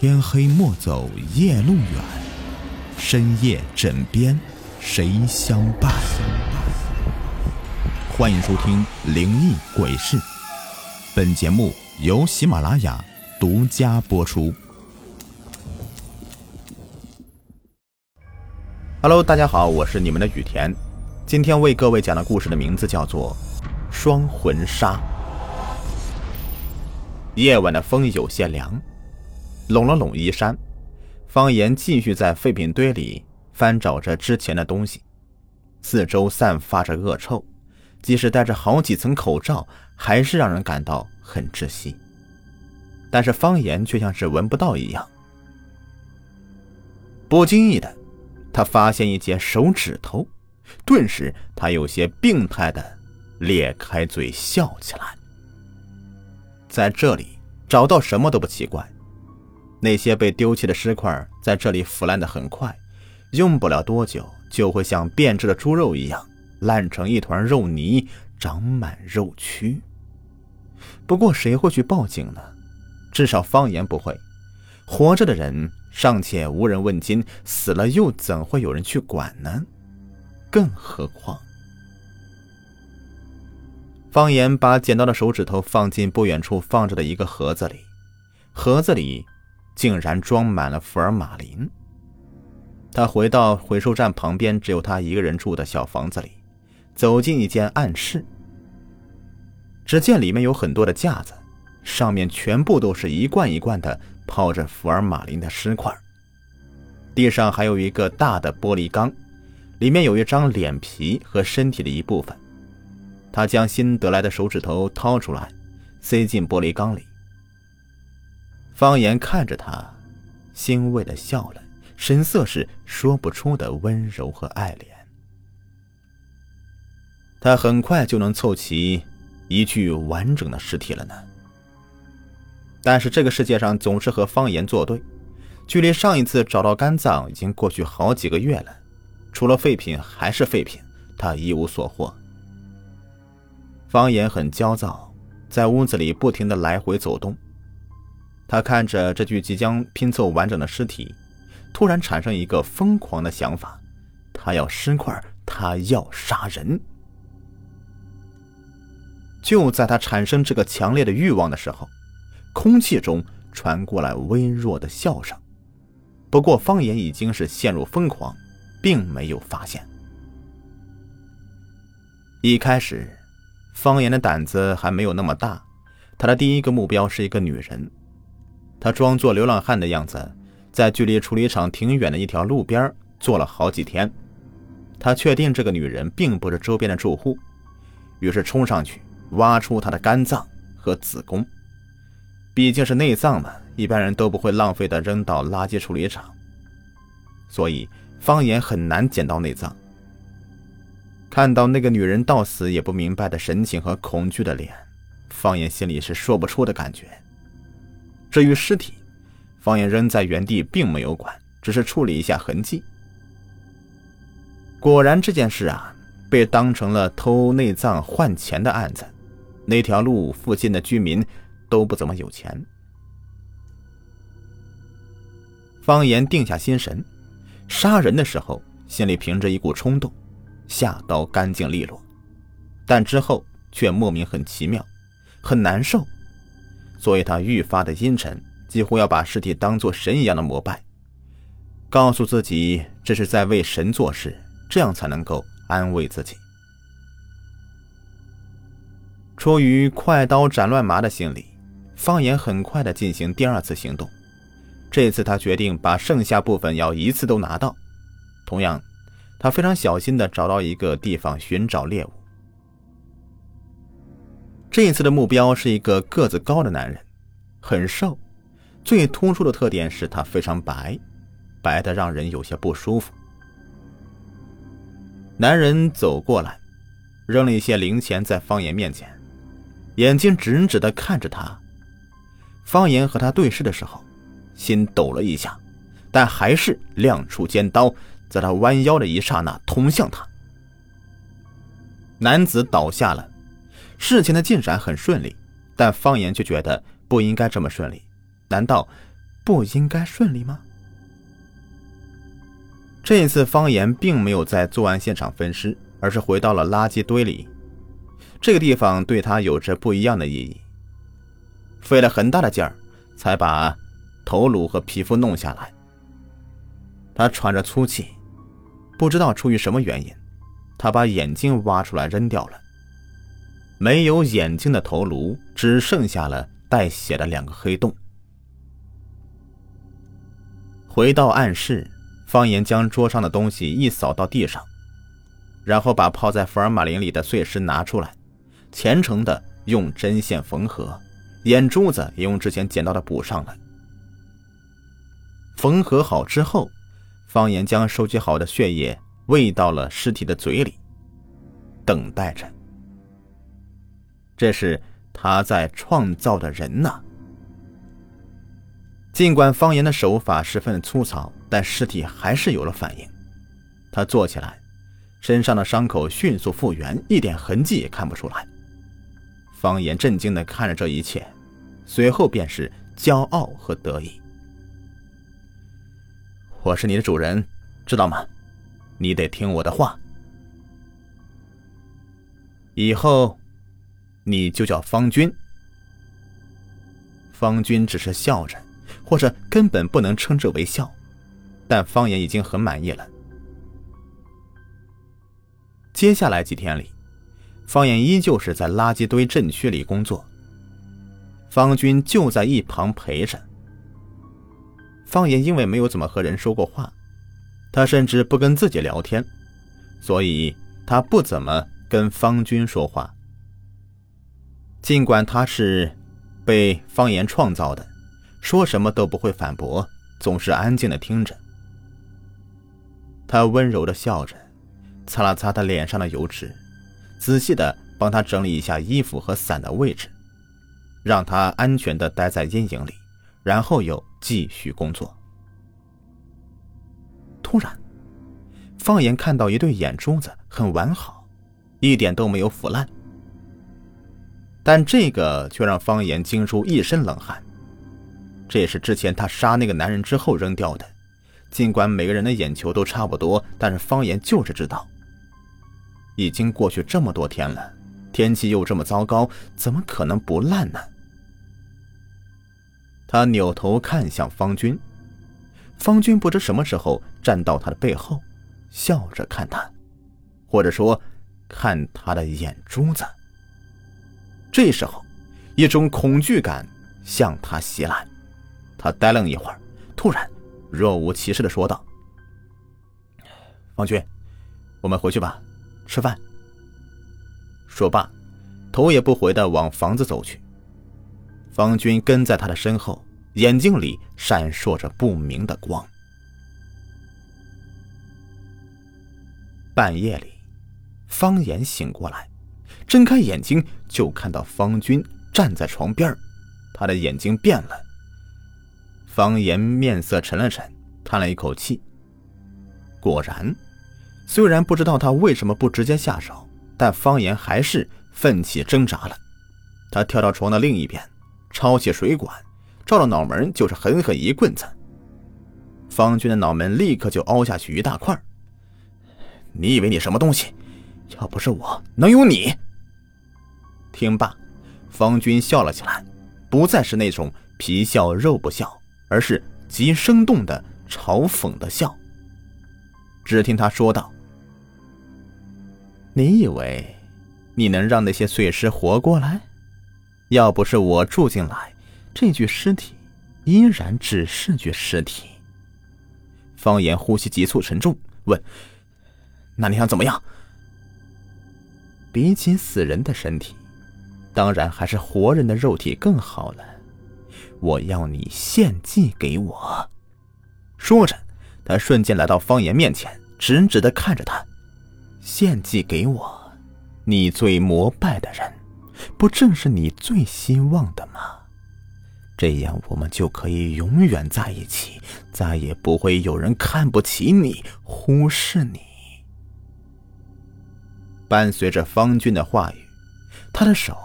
天黑莫走夜路远，深夜枕边谁相伴？欢迎收听《灵异鬼事》，本节目由喜马拉雅独家播出。Hello，大家好，我是你们的雨田，今天为各位讲的故事的名字叫做《双魂杀》。夜晚的风有些凉，拢了拢衣衫，方言继续在废品堆里翻找着之前的东西，四周散发着恶臭，即使戴着好几层口罩，还是让人感到很窒息。但是方言却像是闻不到一样。不经意的，他发现一截手指头，顿时他有些病态的咧开嘴笑起来。在这里找到什么都不奇怪，那些被丢弃的尸块在这里腐烂的很快，用不了多久就会像变质的猪肉一样烂成一团肉泥，长满肉蛆。不过谁会去报警呢？至少方言不会。活着的人尚且无人问津，死了又怎会有人去管呢？更何况……方言把捡到的手指头放进不远处放着的一个盒子里，盒子里竟然装满了福尔马林。他回到回收站旁边只有他一个人住的小房子里，走进一间暗室。只见里面有很多的架子，上面全部都是一罐一罐的泡着福尔马林的尸块。地上还有一个大的玻璃缸，里面有一张脸皮和身体的一部分。他将新得来的手指头掏出来，塞进玻璃缸里。方言看着他，欣慰的笑了，神色是说不出的温柔和爱怜。他很快就能凑齐一具完整的尸体了呢。但是这个世界上总是和方言作对，距离上一次找到肝脏已经过去好几个月了，除了废品还是废品，他一无所获。方言很焦躁，在屋子里不停的来回走动。他看着这具即将拼凑完整的尸体，突然产生一个疯狂的想法：他要尸块，他要杀人。就在他产生这个强烈的欲望的时候，空气中传过来微弱的笑声。不过方言已经是陷入疯狂，并没有发现。一开始。方言的胆子还没有那么大，他的第一个目标是一个女人。他装作流浪汉的样子，在距离处理厂挺远的一条路边坐了好几天。他确定这个女人并不是周边的住户，于是冲上去挖出她的肝脏和子宫。毕竟是内脏嘛，一般人都不会浪费的扔到垃圾处理厂，所以方言很难捡到内脏。看到那个女人到死也不明白的神情和恐惧的脸，方言心里是说不出的感觉。至于尸体，方言扔在原地并没有管，只是处理一下痕迹。果然这件事啊，被当成了偷内脏换钱的案子。那条路附近的居民都不怎么有钱。方言定下心神，杀人的时候心里凭着一股冲动。下刀干净利落，但之后却莫名很奇妙，很难受，所以他愈发的阴沉，几乎要把尸体当做神一样的膜拜，告诉自己这是在为神做事，这样才能够安慰自己。出于快刀斩乱麻的心理，方言很快的进行第二次行动，这次他决定把剩下部分要一次都拿到，同样。他非常小心的找到一个地方寻找猎物。这一次的目标是一个个子高的男人，很瘦，最突出的特点是他非常白，白的让人有些不舒服。男人走过来，扔了一些零钱在方言面前，眼睛直直的看着他。方言和他对视的时候，心抖了一下，但还是亮出尖刀。在他弯腰的一刹那，捅向他。男子倒下了。事情的进展很顺利，但方言却觉得不应该这么顺利。难道不应该顺利吗？这一次，方言并没有在作案现场分尸，而是回到了垃圾堆里。这个地方对他有着不一样的意义。费了很大的劲儿，才把头颅和皮肤弄下来。他喘着粗气，不知道出于什么原因，他把眼睛挖出来扔掉了。没有眼睛的头颅，只剩下了带血的两个黑洞。回到暗室，方言将桌上的东西一扫到地上，然后把泡在福尔马林里的碎尸拿出来，虔诚的用针线缝合，眼珠子也用之前捡到的补上了。缝合好之后，方言将收集好的血液喂到了尸体的嘴里，等待着。这是他在创造的人呐。尽管方言的手法十分粗糙，但尸体还是有了反应。他坐起来，身上的伤口迅速复原，一点痕迹也看不出来。方言震惊地看着这一切，随后便是骄傲和得意：“我是你的主人，知道吗？你得听我的话。以后，你就叫方军。”方军只是笑着。或者根本不能称之为笑，但方言已经很满意了。接下来几天里，方言依旧是在垃圾堆镇区里工作。方军就在一旁陪着。方言因为没有怎么和人说过话，他甚至不跟自己聊天，所以他不怎么跟方军说话。尽管他是被方言创造的。说什么都不会反驳，总是安静的听着。他温柔的笑着，擦了擦他脸上的油脂，仔细的帮他整理一下衣服和伞的位置，让他安全的待在阴影里，然后又继续工作。突然，方言看到一对眼珠子很完好，一点都没有腐烂，但这个却让方言惊出一身冷汗。这也是之前他杀那个男人之后扔掉的。尽管每个人的眼球都差不多，但是方言就是知道，已经过去这么多天了，天气又这么糟糕，怎么可能不烂呢？他扭头看向方军，方军不知什么时候站到他的背后，笑着看他，或者说，看他的眼珠子。这时候，一种恐惧感向他袭来。他呆愣一会儿，突然若无其事的说道：“方军，我们回去吧，吃饭。”说罢，头也不回的往房子走去。方军跟在他的身后，眼睛里闪烁着不明的光。半夜里，方言醒过来，睁开眼睛就看到方军站在床边他的眼睛变了。方言面色沉了沉，叹了一口气。果然，虽然不知道他为什么不直接下手，但方言还是奋起挣扎了。他跳到床的另一边，抄起水管，照着脑门就是狠狠一棍子。方军的脑门立刻就凹下去一大块。你以为你什么东西？要不是我，能有你？听罢，方军笑了起来，不再是那种皮笑肉不笑。而是极生动的嘲讽的笑。只听他说道：“你以为你能让那些碎尸活过来？要不是我住进来，这具尸体依然只是具尸体。”方言呼吸急促沉重，问：“那你想怎么样？”比起死人的身体，当然还是活人的肉体更好了。我要你献祭给我。说着，他瞬间来到方言面前，直直的看着他：“献祭给我，你最膜拜的人，不正是你最希望的吗？这样我们就可以永远在一起，再也不会有人看不起你、忽视你。”伴随着方军的话语，他的手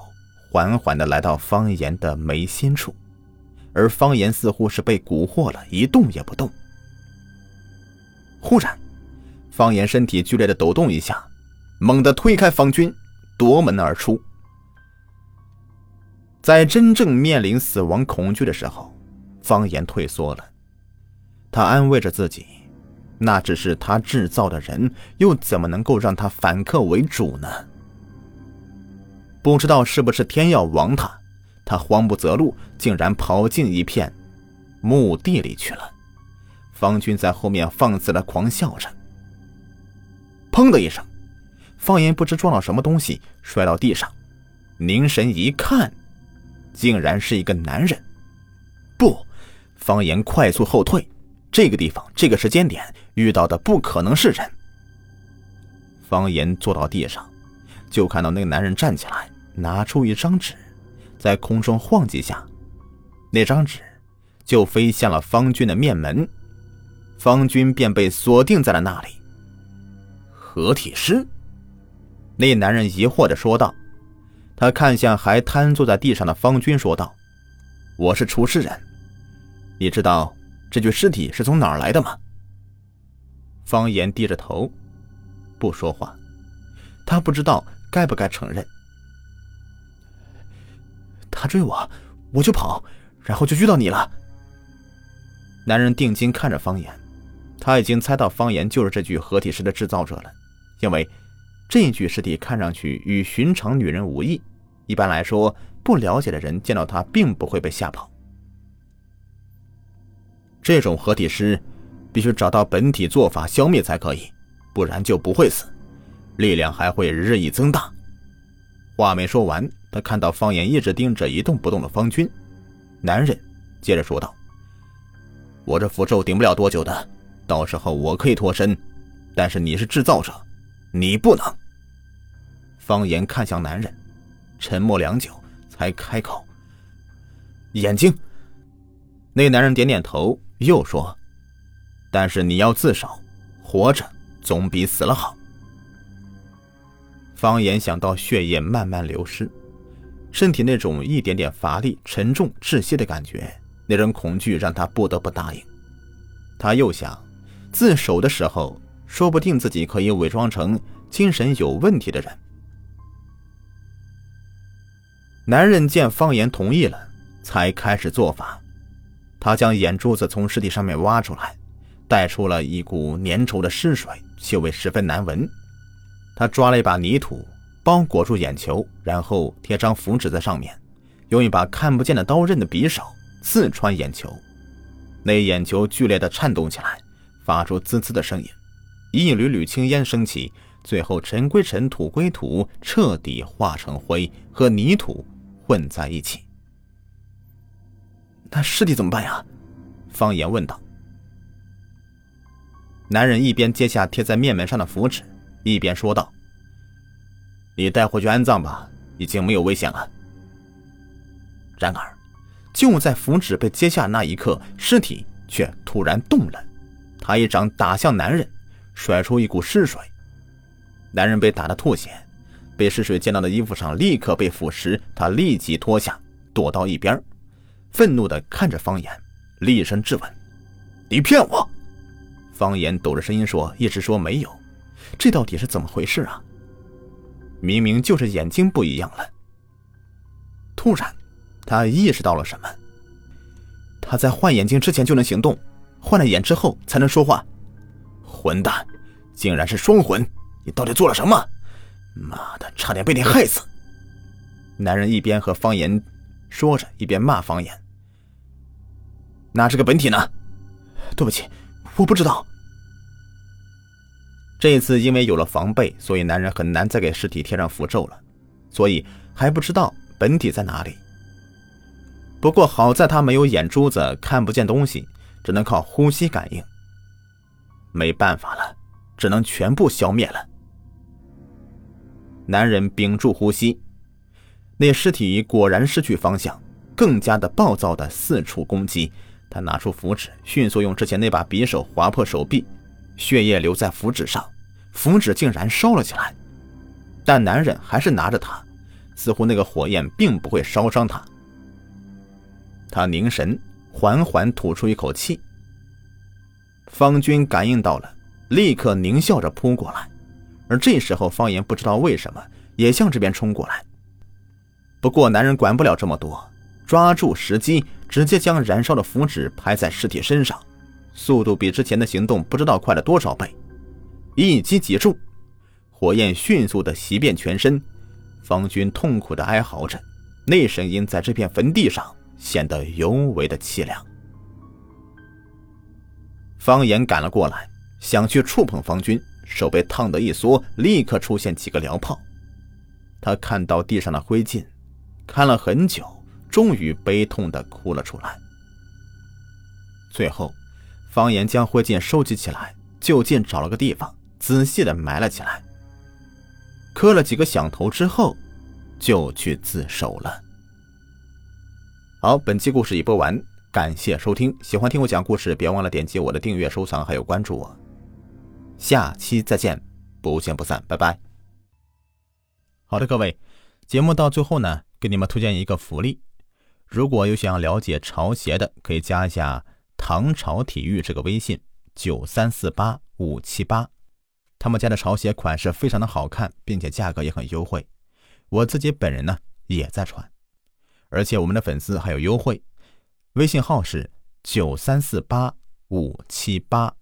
缓缓的来到方言的眉心处。而方言似乎是被蛊惑了，一动也不动。忽然，方言身体剧烈的抖动一下，猛地推开方军，夺门而出。在真正面临死亡恐惧的时候，方言退缩了。他安慰着自己，那只是他制造的人，又怎么能够让他反客为主呢？不知道是不是天要亡他，他慌不择路，竟然跑进一片墓地里去了。方军在后面放肆的狂笑着。砰的一声，方言不知撞到什么东西，摔到地上，凝神一看。竟然是一个男人！不，方言快速后退。这个地方，这个时间点遇到的不可能是人。方言坐到地上，就看到那个男人站起来，拿出一张纸，在空中晃几下，那张纸就飞向了方军的面门，方军便被锁定在了那里。合体师？那男人疑惑的说道。他看向还瘫坐在地上的方军，说道：“我是厨师人，你知道这具尸体是从哪儿来的吗？”方言低着头，不说话。他不知道该不该承认。他追我，我就跑，然后就遇到你了。男人定睛看着方言，他已经猜到方言就是这具合体尸的制造者了，因为这具尸体看上去与寻常女人无异。一般来说，不了解的人见到他并不会被吓跑。这种合体尸必须找到本体做法消灭才可以，不然就不会死，力量还会日益增大。话没说完，他看到方言一直盯着一动不动的方军，男人接着说道：“我这符咒顶不了多久的，到时候我可以脱身，但是你是制造者，你不能。”方言看向男人。沉默良久，才开口：“眼睛。”那男人点点头，又说：“但是你要自首，活着总比死了好。”方言想到血液慢慢流失，身体那种一点点乏力、沉重、窒息的感觉，那种恐惧让他不得不答应。他又想，自首的时候，说不定自己可以伪装成精神有问题的人。男人见方言同意了，才开始做法。他将眼珠子从尸体上面挖出来，带出了一股粘稠的尸水，气味十分难闻。他抓了一把泥土，包裹住眼球，然后贴张符纸在上面，用一把看不见的刀刃的匕首刺穿眼球。那眼球剧烈的颤动起来，发出滋滋的声音，一缕缕青烟升起，最后尘归尘，土归土，彻底化成灰和泥土。混在一起，那尸体怎么办呀？方言问道。男人一边揭下贴在面门上的符纸，一边说道：“你带回去安葬吧，已经没有危险了。”然而，就在符纸被揭下那一刻，尸体却突然动了，他一掌打向男人，甩出一股尸水，男人被打得吐血。被尸水溅到的衣服上，立刻被腐蚀。他立即脱下，躲到一边，愤怒地看着方言，厉声质问：“你骗我！”方言抖着声音说：“一直说没有，这到底是怎么回事啊？明明就是眼睛不一样了。”突然，他意识到了什么。他在换眼睛之前就能行动，换了眼之后才能说话。混蛋，竟然是双魂！你到底做了什么？妈的，差点被你害死！男人一边和方言说着，一边骂方言：“那这个本体呢？”“对不起，我不知道。”这一次因为有了防备，所以男人很难再给尸体贴上符咒了，所以还不知道本体在哪里。不过好在他没有眼珠子，看不见东西，只能靠呼吸感应。没办法了，只能全部消灭了。男人屏住呼吸，那尸体果然失去方向，更加的暴躁的四处攻击。他拿出符纸，迅速用之前那把匕首划破手臂，血液流在符纸上，符纸竟然烧了起来。但男人还是拿着它，似乎那个火焰并不会烧伤他。他凝神，缓缓吐出一口气。方军感应到了，立刻狞笑着扑过来。而这时候，方言不知道为什么也向这边冲过来。不过，男人管不了这么多，抓住时机，直接将燃烧的符纸拍在尸体身上，速度比之前的行动不知道快了多少倍。一击即中，火焰迅速的袭遍全身。方军痛苦的哀嚎着，那声音在这片坟地上显得尤为的凄凉。方言赶了过来，想去触碰方军。手被烫得一缩，立刻出现几个燎泡。他看到地上的灰烬，看了很久，终于悲痛地哭了出来。最后，方言将灰烬收集起来，就近找了个地方，仔细的埋了起来。磕了几个响头之后，就去自首了。好，本期故事已播完，感谢收听。喜欢听我讲故事，别忘了点击我的订阅、收藏，还有关注我。下期再见，不见不散，拜拜。好的，各位，节目到最后呢，给你们推荐一个福利。如果有想要了解潮鞋的，可以加一下唐朝体育这个微信九三四八五七八，他们家的潮鞋款式非常的好看，并且价格也很优惠。我自己本人呢也在穿，而且我们的粉丝还有优惠，微信号是九三四八五七八。